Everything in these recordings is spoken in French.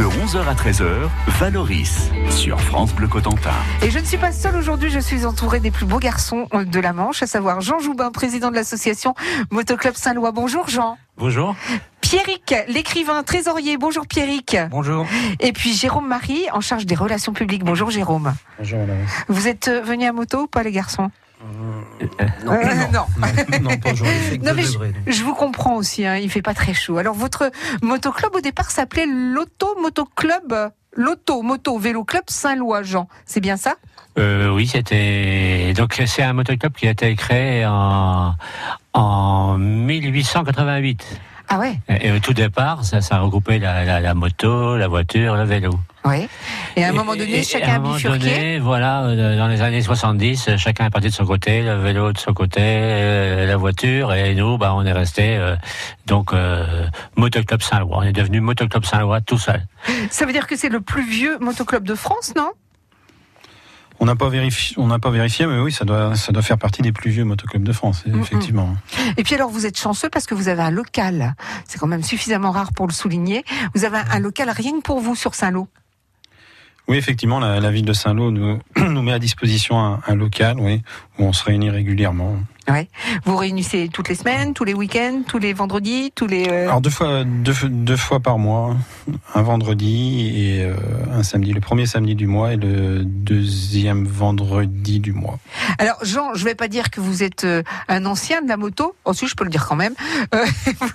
De 11h à 13h, Valoris sur France Bleu Cotentin. Et je ne suis pas seule aujourd'hui, je suis entourée des plus beaux garçons de la Manche, à savoir Jean Joubin, président de l'association Motoclub Saint-Lois. Bonjour Jean. Bonjour. Pierrick, l'écrivain trésorier. Bonjour Pierrick. Bonjour. Et puis Jérôme Marie, en charge des relations publiques. Bonjour Jérôme. Bonjour madame. Vous êtes euh, venus à moto ou pas les garçons? Euh, non, Euh, non. non, non, pas aujourd'hui, il fait que Non, deux mais je, degrés, donc. je vous comprends aussi, hein, il fait pas très chaud. Alors votre motoclub au départ s'appelait l'Auto Motoclub, l'Auto Moto Vélo Club Saint-Lois, Jean. C'est bien ça? Euh, oui, c'était donc c'est un motoclub qui a été créé en en 1888. Ah ouais, Et, et au tout départ, ça, ça regroupait la, la, la moto, la voiture, le vélo. Ouais. Et à un moment donné, et- chacun et à a un moment bifurqué. donné, voilà, euh, dans les années 70, euh, chacun est parti de son côté, le vélo de son côté, euh, la voiture, et nous, bah, on est resté euh, donc euh, Motoclub Saint-Lois. On est devenu Motoclub Saint-Lois tout seul. Ça veut dire que c'est le plus vieux motoclub de France, non? On n'a pas vérifié, on n'a pas vérifié, mais oui, ça doit, ça doit faire partie des plus vieux motoclubs de France, effectivement. Et puis alors, vous êtes chanceux parce que vous avez un local. C'est quand même suffisamment rare pour le souligner. Vous avez un, un local rien que pour vous sur Saint-Lô. Oui, effectivement, la, la ville de Saint-Lô nous, nous met à disposition un, un local, oui, où on se réunit régulièrement. Vous réunissez toutes les semaines, tous les week-ends, tous les vendredis, tous les. euh, Alors deux fois, deux, deux fois par mois, un vendredi et euh, un samedi. Le premier samedi du mois et le deuxième vendredi du mois. Alors Jean, je vais pas dire que vous êtes euh, un ancien de la moto. Ensuite, je peux le dire quand même. Euh,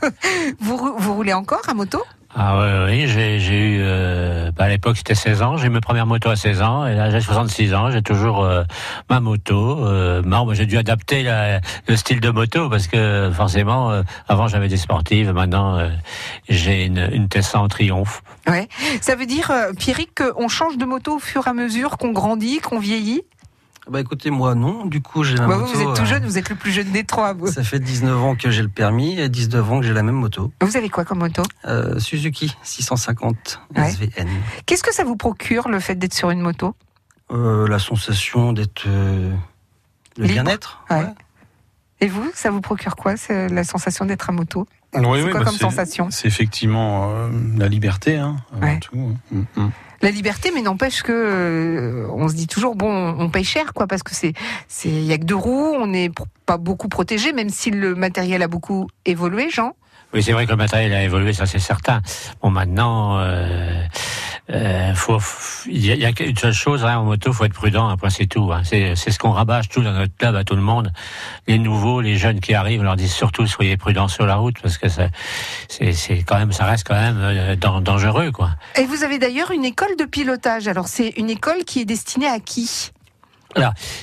vous, vous roulez encore à moto? Ah ouais, oui, j'ai eu, euh, bah, à l'époque c'était 16 ans, j'ai eu ma première moto à 16 ans, et là j'ai 66 ans, j'ai toujours euh, ma moto. Euh, moi, j'ai dû adapter la- le style de moto parce que forcément, euh, avant j'avais des sportives, maintenant euh, j'ai une, une Tesla en triomphe. Ouais. Ça veut dire, euh, Pierrick, qu'on change de moto au fur et à mesure qu'on grandit, qu'on vieillit? Bah écoutez, moi non. Du coup, j'ai la Bah, moto. vous, vous êtes tout euh, jeune, vous êtes le plus jeune des trois. Vous, Ça fait 19 ans que j'ai le permis et 19 ans que j'ai la même moto. Vous avez quoi comme moto? Euh, Suzuki 650 Ouais. SVN. Qu'est-ce que ça vous procure le fait d'être sur une moto? Euh, la sensation d'être euh, le Libre. bien-être. Ouais. Et vous, ça vous procure quoi c'est la sensation d'être à moto? Oui, C'est quoi comme sensation? C'est effectivement euh, la liberté, hein, avant Ouais. tout. Mm, mm. La liberté, mais n'empêche que euh, on se dit toujours bon, on paye cher quoi, parce que c'est c'est il y a que deux roues, on n'est pas beaucoup protégé, même si le matériel a beaucoup évolué, Jean. Oui, c'est vrai que le matériel a évolué, ça c'est certain. Bon, maintenant, euh, euh, faut, il y, a- y a qu'une seule chose hein, en moto, faut être prudent. Après, c'est tout. Hein. C'est, ce qu'on rabâche tout dans notre club à tout le monde. Les nouveaux, les jeunes qui arrivent, on leur dit surtout soyez prudents sur la route parce que ça, c'est, quand même, ça reste quand même euh, dan- dangereux, quoi. Et vous avez d'ailleurs une école de pilotage. Alors c'est une école qui est destinée à qui?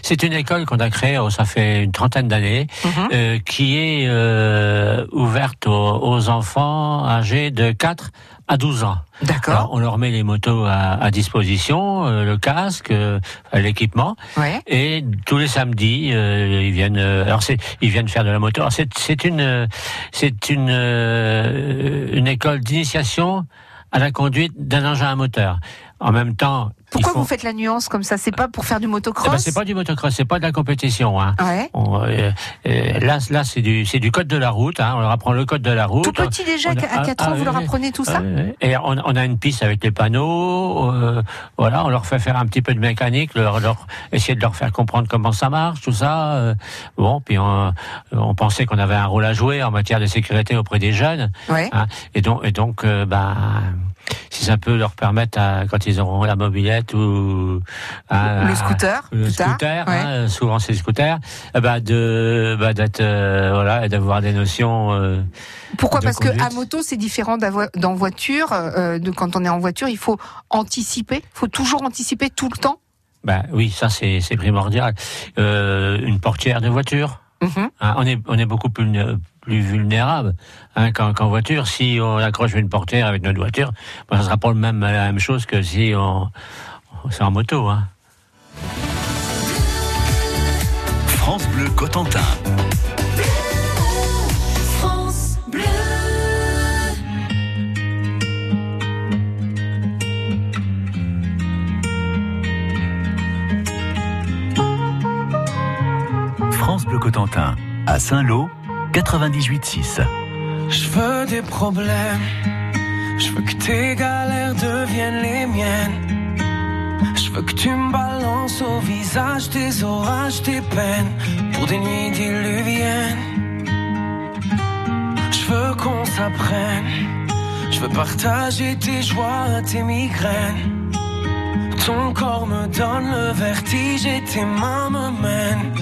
C'est une école qu'on a créée, oh, ça fait une trentaine d'années, Mhm. euh, qui est euh, ouverte aux, aux enfants âgés de 4 à 12 ans. D'accord. on leur met les motos à, à disposition, euh, le casque, euh, l'équipement, Ouais. et tous les samedis, euh, ils viennent. euh, alors c'est, ils viennent faire de la moto. Alors c'est, une, c'est une, euh, une école d'initiation à la conduite d'un engin à moteur. En même temps, Pourquoi vous faites la nuance comme ça? C'est pas pour faire du Eh motocross ben, c'est pas du motocross, c'est pas de la compétition. Hein. Ouais. On, euh, euh, là, là, c'est du, du code de la route. Hein. On leur apprend le code de la route. Tout petit déjà, On à 4 ah, ans, vous oui, leur apprenez tout ça? Ouais. Et on, on a une piste avec les panneaux. euh, voilà, on leur fait faire un petit peu de mécanique, leur, leur essayer de leur faire comprendre comment ça marche, tout ça. euh, bon, puis on, on pensait qu'on avait un rôle à jouer en matière de sécurité auprès des jeunes. Ouais. Hein, et donc, et donc, euh, ben, si ça peut leur permettre, à, quand ils auront la mobilette ou hein, Le scooter, le plus tard. scooter, Ouais. hein, souvent c'est le scooter, ben de, bah, d'être, euh, voilà, d'avoir des notions. euh, Pourquoi de Parce que conduite. à moto, c'est différent d'en voiture. euh, de quand on est en voiture, il faut anticiper. Il faut toujours anticiper tout le temps. ben oui, ça c'est, c'est primordial. Euh, une portière de voiture. Mhm. hein, on est, on est beaucoup plus, plus vulnérable hein, qu'en, qu'en voiture. Si on accroche une portière avec notre voiture, ben, ça sera pas le même, la même chose que si on, c'est en moto. Hein. France Bleu Cotentin. France Cotentin. À Saint-Lô, 98.6. Je veux des problèmes. Je veux que tes galères deviennent veux que tu me balances au visage tes orages, tes peines pour des nuits diluviennes. Je veux qu'on s'apprenne. Je veux partager tes joies, tes migraines. Ton corps me donne le vertige et tes mains me mènent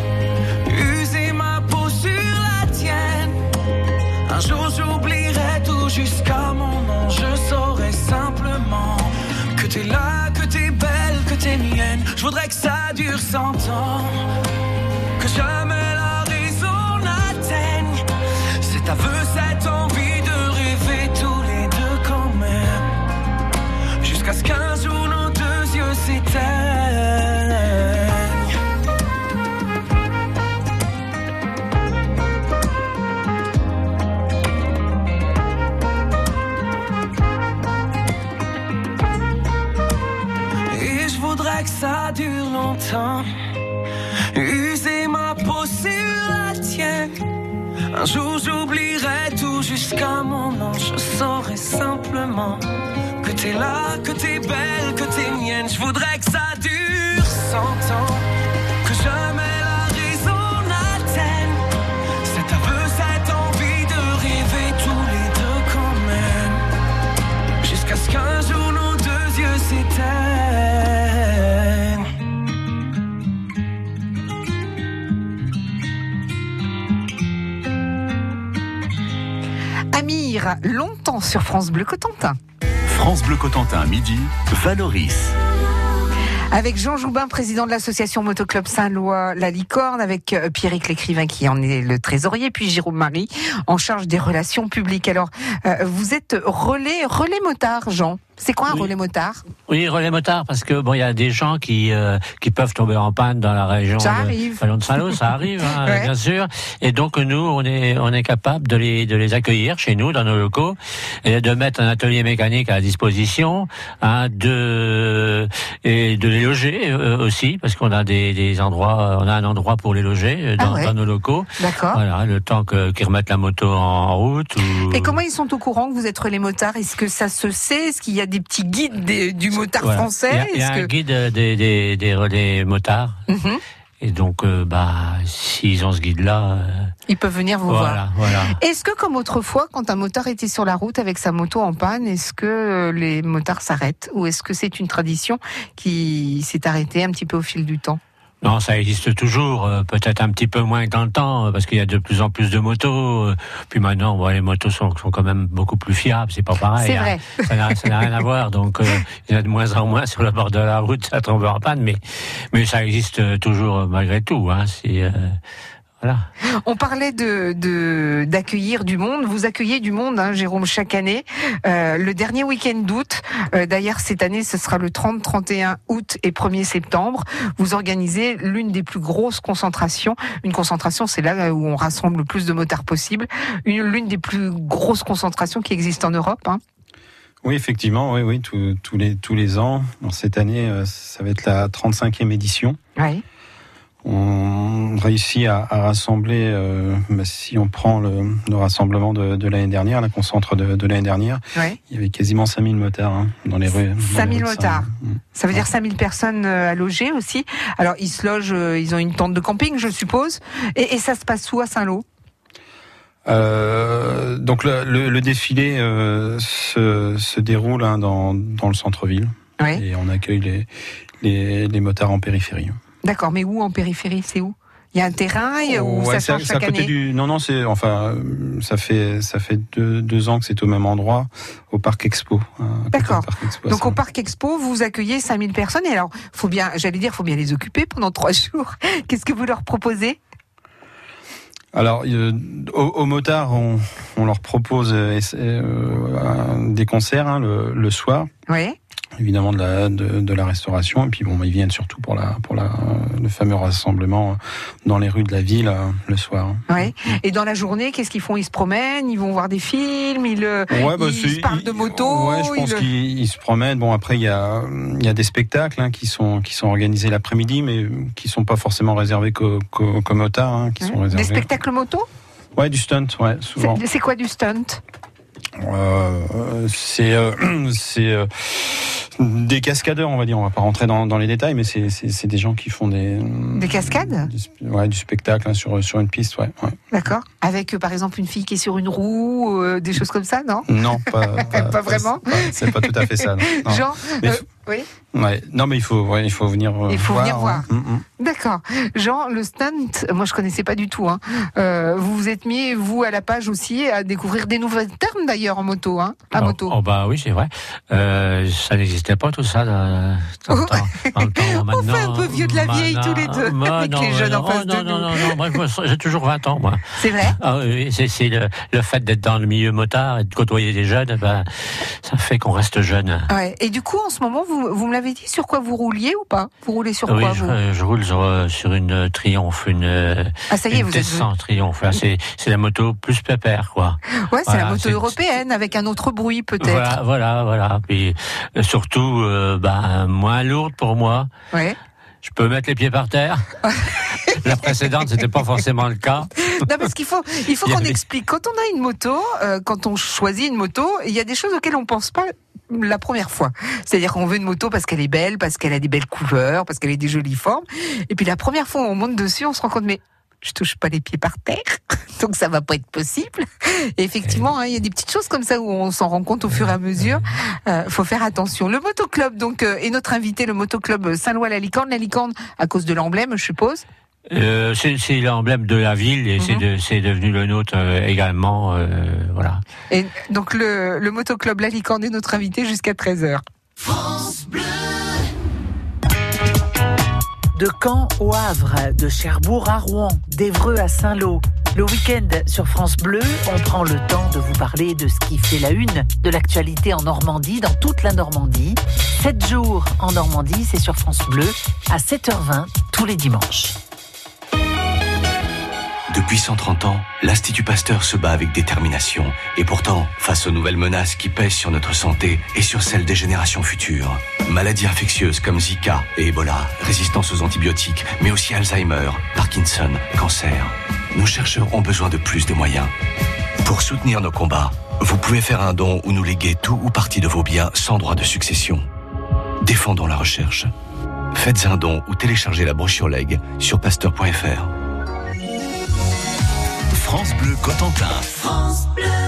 J'oublierai tout jusqu'à mon nom. Je saurai simplement que t'es là, que t'es belle, que t'es mienne. Je voudrais que ça dure cent ans. Que jamais la Un jour j'oublierai tout jusqu'à mon nom. Je saurai simplement que t'es là, que t'es belle, que t'es mienne. Je voudrais que ça dure cent ans. Longtemps sur France Bleu Cotentin. France Bleu Cotentin, midi, Valoris. Avec Jean Joubin, président de l'association Motoclub Saint-Lois La Licorne, avec euh, Pierrick l'écrivain qui en est le trésorier, puis Jérôme Marie en charge des relations publiques. Alors, euh, vous êtes relais, relais motard, Jean. C'est quoi un Oui. relais motard? Oui, relais motard, parce que bon, il y a des gens qui euh, qui peuvent tomber en panne dans la région Ça de, arrive. Ballon de Saint-Lô, ça arrive, hein, Ouais. bien sûr. Et donc nous, on est on est capable de les de les accueillir chez nous dans nos locaux et de mettre un atelier mécanique à disposition, hein, de et de les loger euh, aussi, parce qu'on a des, des endroits, on a un endroit pour les loger euh, dans, Ah ouais. dans nos locaux. D'accord. Voilà, le temps que qu'ils remettent la moto en route. Ou... Et comment ils sont au courant que vous êtes relais motard? Est-ce que ça se sait? Est-ce qu'il y a des petits guides des- du motard Voilà. français Il y a, il y a Est-ce un que- guide des, des, des relais motards. Mhm. Et donc, euh, bah, s'ils ont ce guide-là, euh, Ils peuvent venir vous voir. voilà, voilà. Est-ce que, comme autrefois, quand un motard était sur la route avec sa moto en panne, est-ce que euh, les motards s'arrêtent? Ou est-ce que c'est une tradition qui s'est arrêtée un petit peu au fil du temps? Non, ça existe toujours, euh, peut-être un petit peu moins que dans le temps, euh, parce qu'il y a de plus en plus de motos. euh, Puis maintenant, bon, les motos sont, sont quand même beaucoup plus fiables, c'est pas pareil. C'est hein. vrai. Ça n'a ça n'a rien à voir. Donc, euh, il y en a de moins en moins sur le bord de la route, ça tombe en panne, mais, mais ça existe euh, toujours euh, malgré tout. Hein, c'est, euh, voilà. On parlait de de- d'accueillir du monde. Vous accueillez du monde, hein, Jérôme, chaque année. Euh, le dernier week-end d'août, euh, d'ailleurs cette année, ce sera le 30, 31 août et 1er septembre. Vous organisez l'une des plus grosses concentrations. Une concentration, c'est là où on rassemble le plus de motards possible. Une l'une des plus grosses concentrations qui existent en Europe. Hein. Oui, effectivement, oui, oui, tous- tous les, tous les ans. Cette année, euh, ça va être la 35e édition. Oui. On réussit à, à rassembler, euh, bah, si on prend le, le rassemblement de, de l'année dernière, la concentre de, de l'année dernière, il y avait quasiment 5000 motards hein, dans les rues. dans les 5000 rues de motards. Saint- Ça veut dire 5000 personnes euh, à loger aussi. Alors, ils se logent, euh, ils ont une tente de camping, je suppose. Et, et ça se passe où à Saint-Lô? Euh, donc le, le- le défilé euh, se, se déroule hein, dans, dans le centre-ville Oui. et on accueille les, les, les motards en périphérie. D'accord, mais où en périphérie C'est où? Il y a un terrain et- où Ouais, ça c'est à- change c'est à chaque côté année? du. Non, non, c'est enfin, ça fait ça fait deux, deux ans que c'est au même endroit, au parc Expo. hein, D'accord. Donc au. Parc Expo, vous accueillez 5000 personnes et alors, faut bien, j'allais dire, faut bien les occuper pendant trois jours. Qu'est-ce que vous leur proposez? Alors, euh, aux, aux motards, on, on leur propose euh, euh, des concerts hein, le, le soir, Oui. Évidemment de la, de, de la restauration, et puis bon, ils viennent surtout pour la pour la le fameux rassemblement dans les rues de la ville euh, le soir. Oui. Et dans la journée, qu'est-ce qu'ils font? Ils se promènent, ils vont voir des films, ils, euh, Ouais, bah, ils se parlent de moto. Ouais, je pense ils- qu'ils ils se promènent. Bon, après, il y a, il y a des spectacles hein, qui sont qui sont organisés l'après-midi, mais qui sont pas forcément réservés qu'aux qu'aux- qu'aux motards, hein, qui sont Des réservés. spectacles moto? Ouais, du stunt, ouais, souvent. C'est c'est quoi du stunt? Euh, c'est euh, c'est euh, des cascadeurs, on va dire. On va pas rentrer dans, dans les détails, mais c'est des gens qui font des Des cascades? ouais, du spectacle hein, sur sur une piste, ouais. ouais. D'accord. Avec euh, par exemple une fille qui est sur une roue, euh, des choses comme ça, non? Non, pas pas, Pas vraiment? c'est pas- tout à fait ça. non. Non. Genre, Mais euh, oui, Ouais. Non, mais il faut ouais, il faut venir. euh, Il faut venir voir. hein. Mm, mm. d'accord. Jean, le stunt, moi je connaissais pas du tout. Hein. Euh, vous vous êtes mis, vous, à la page aussi, à découvrir des nouveaux termes d'ailleurs en moto. Hein, à Oh, moto. Oh, bah oui, c'est vrai. Euh, ça n'existait pas tout ça dans, dans le temps. Dans le temps, On fait un peu vieux de la vieille tous les deux, Bah, avec non, les bah, jeunes en non, face non, de non, nous. non, non, moi, je me- j'ai toujours 20 ans, moi. C'est vrai? Ah oui, c'est c'est le, le fait d'être dans le milieu motard et de côtoyer des jeunes, ben, ça fait qu'on reste jeune. ouais. Et du coup, en ce moment, vous, vous me l'avez dit, sur quoi vous rouliez ou pas? Vous roulez sur oui, quoi je, vous? euh, je roule sur, euh, sur une Triomphe, une, euh, Ah ça y est, une vous êtes. T100 Triomphe. Là, C'est c'est la moto plus pépère, quoi. Ouais, c'est la moto européenne avec un autre bruit peut-être. Voilà, voilà, voilà. Puis euh, surtout, euh, ben, moins lourde pour moi. Ouais. Je peux mettre les pieds par terre. La précédente, c'était pas forcément le cas. Non, parce qu'il faut, il faut qu'on avait- explique. Quand on a une moto, euh, quand on choisit une moto, il y a des choses auxquelles on pense pas la première fois. C'est-à-dire qu'on veut une moto parce qu'elle est belle, parce qu'elle a des belles couleurs, parce qu'elle a des jolies formes. Et puis la première fois on monte dessus, on se rend compte, mais je touche pas les pieds par terre, donc ça va pas être possible. Et effectivement, hein, il y a des petites choses comme ça où on s'en rend compte au fur et à mesure. Euh, faut faire attention. Le motoclub, donc, euh, est notre invité, le motoclub Saint-Lois la Licorne. La Licorne, à cause de l'emblème, je suppose. Euh, c'est l'emblème de la ville et c'est Mhm. de- devenu le nôtre euh, également. euh, voilà. Et donc le, le motoclub La Licorne est notre invité jusqu'à 13h. De Caen au Havre, de Cherbourg à Rouen, d'Evreux à Saint-Lô. Le week-end sur France Bleu, on prend le temps de vous parler de ce qui fait la une de l'actualité en Normandie, dans toute la Normandie. 7 jours en Normandie, c'est sur France Bleu, à 7h20 tous les dimanches. Depuis 130 ans, l'Institut Pasteur se bat avec détermination. Et pourtant, face aux nouvelles menaces qui pèsent sur notre santé et sur celle des générations futures, maladies infectieuses comme Zika et Ebola, résistance aux antibiotiques, mais aussi Alzheimer, Parkinson, cancer, nos chercheurs ont besoin de plus de moyens. Pour soutenir nos combats, vous pouvez faire un don ou nous léguer tout ou partie de vos biens sans droit de succession. Défendons la recherche. Faites un don ou téléchargez la brochure leg sur pasteur.fr. France Bleu Cotentin. Cendrillon,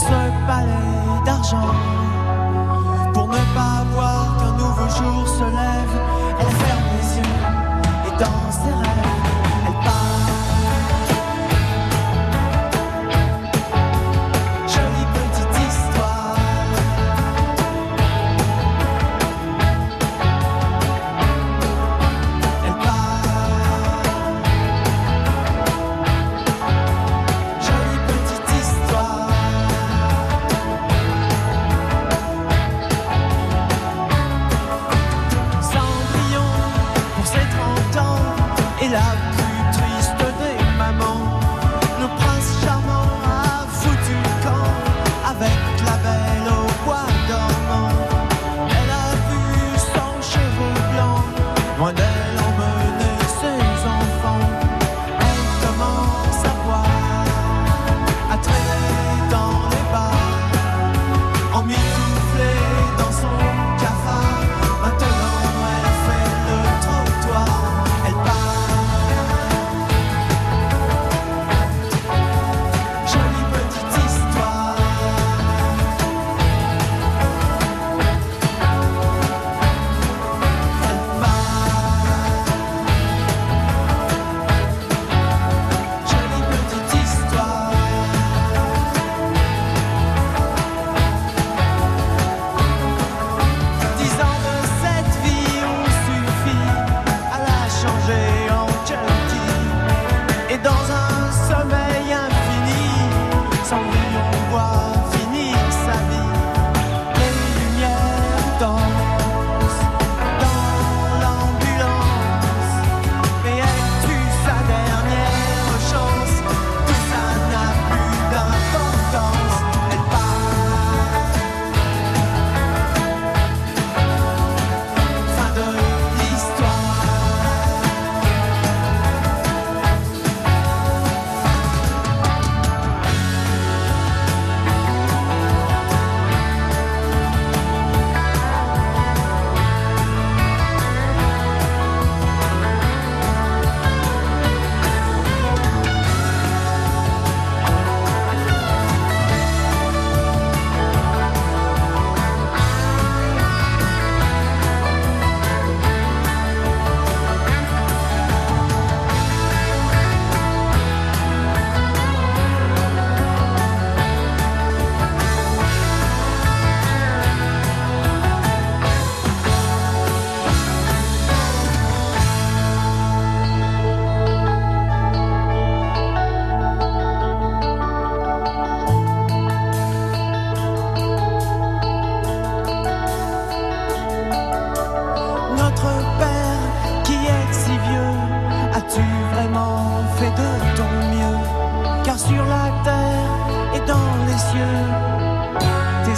ce palais d'argent. Pour ne pas voir qu'un nouveau jour se lève, amor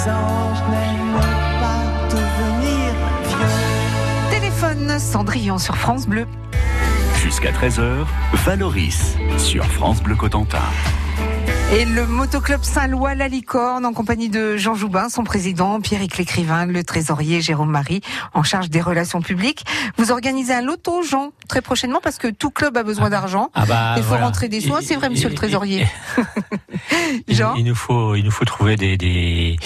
anges n'aiment pas devenir vieux. Téléphone Cendrillon sur France Bleu. Jusqu'à 13h, Valoris sur France Bleu Cotentin. Et le motoclub Saint-Lois La Licorne en compagnie de Jean Joubin, son président, Pierrick Lécrivain, le trésorier Jérôme Marie en charge des relations publiques. Vous organisez un loto, Jean, très prochainement parce que tout club a besoin d'argent. Ah bah, Il faut voilà. rentrer des sous, c'est vrai, monsieur et- le trésorier. Jean il nous faut, il nous faut trouver des, des,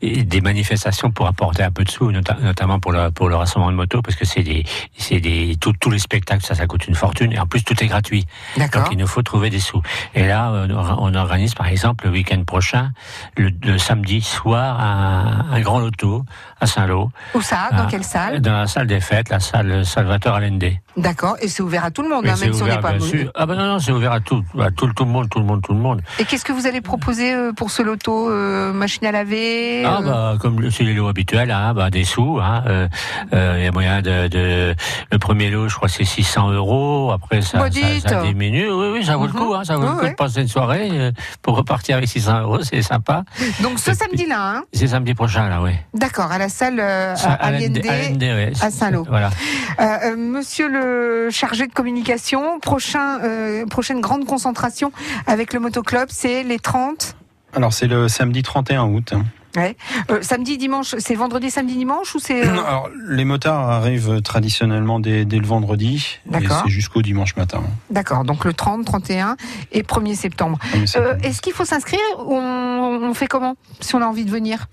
des manifestations pour apporter un peu de sous, nota- notamment pour le, pour le rassemblement de motos, parce que c'est des, c'est des, tous les spectacles, ça, ça coûte une fortune, et en plus tout est gratuit. D'accord. Donc il nous faut trouver des sous. Et là, on organise par exemple le week-end prochain, le, le samedi soir, un, un grand loto à Saint-Lô. Où ça? Dans Ah, quelle salle? Dans la salle des fêtes, la salle Salvatore Allende. D'accord. Et c'est ouvert à tout le monde, hein, même si on n'est pas. sûr. Ah ben non, non, c'est ouvert à tout, à tout, tout le monde, tout le monde, tout le monde. Et qu'est-ce que vous allez proposer euh, pour ce loto euh, Machine à laver Ah euh, bah comme c'est les lots habituels, hein, bah des sous. Hein, euh, il y a moyen de, de le premier lot, je crois c'est 600 euros. Après ça, ça, ça diminue. Oui oui, ça vaut le Mhm. coup. Ça vaut le coup de passer une soirée pour repartir avec 600 euros, c'est sympa. Donc ce samedi-là, hein C'est samedi prochain là, oui. D'accord, à la salle euh, à ouais. à Saint-Lô. Voilà. Euh, euh, monsieur le chargé de communication, prochain, euh, prochaine grande concentration avec le motoclub, c'est les 30 Alors c'est le samedi 31 août. Euh, samedi, dimanche, c'est vendredi, samedi, dimanche ou c'est... euh, Alors les motards arrivent traditionnellement dès, dès le vendredi et c'est jusqu'au dimanche matin. D'accord, donc le 30, 31 et 1er septembre. Euh, septembre. Est-ce qu'il faut s'inscrire ou on, on fait comment si on a envie de venir?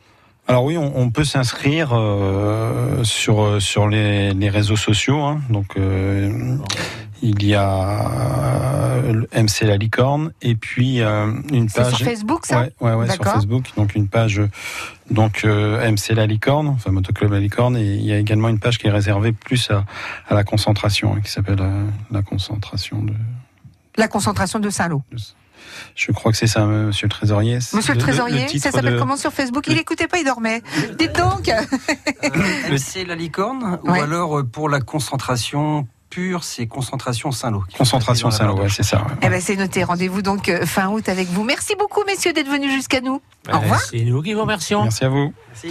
Alors oui, on, on peut s'inscrire euh, sur sur les, les réseaux sociaux. hein. Donc euh, il y a euh, le MC la licorne et puis euh, une C'est page. sur Facebook ça Ouais, ouais, ouais, sur. Facebook. Donc une page, euh, donc euh, MC la licorne, enfin motoclub la licorne, et il y a également une page qui est réservée plus à, à la concentration, hein, qui s'appelle euh, la concentration de. La concentration de Saint-Lô. Je crois que c'est ça, Monsieur le Trésorier. Monsieur le trésorier, titre ça s'appelle de- comment sur Facebook? Il écoutait pas, il dormait. Dites donc Euh, c'est la licorne Ouais. ou alors pour la concentration pure, c'est concentration Saint-Lô. Concentration Saint-Lô, ouais, c'est ça. ouais. Eh ben c'est noté. Rendez-vous donc euh, fin août avec vous. Merci beaucoup, messieurs, d'être venus jusqu'à nous. Au revoir. C'est nous qui vous remercions. Merci à vous. Merci.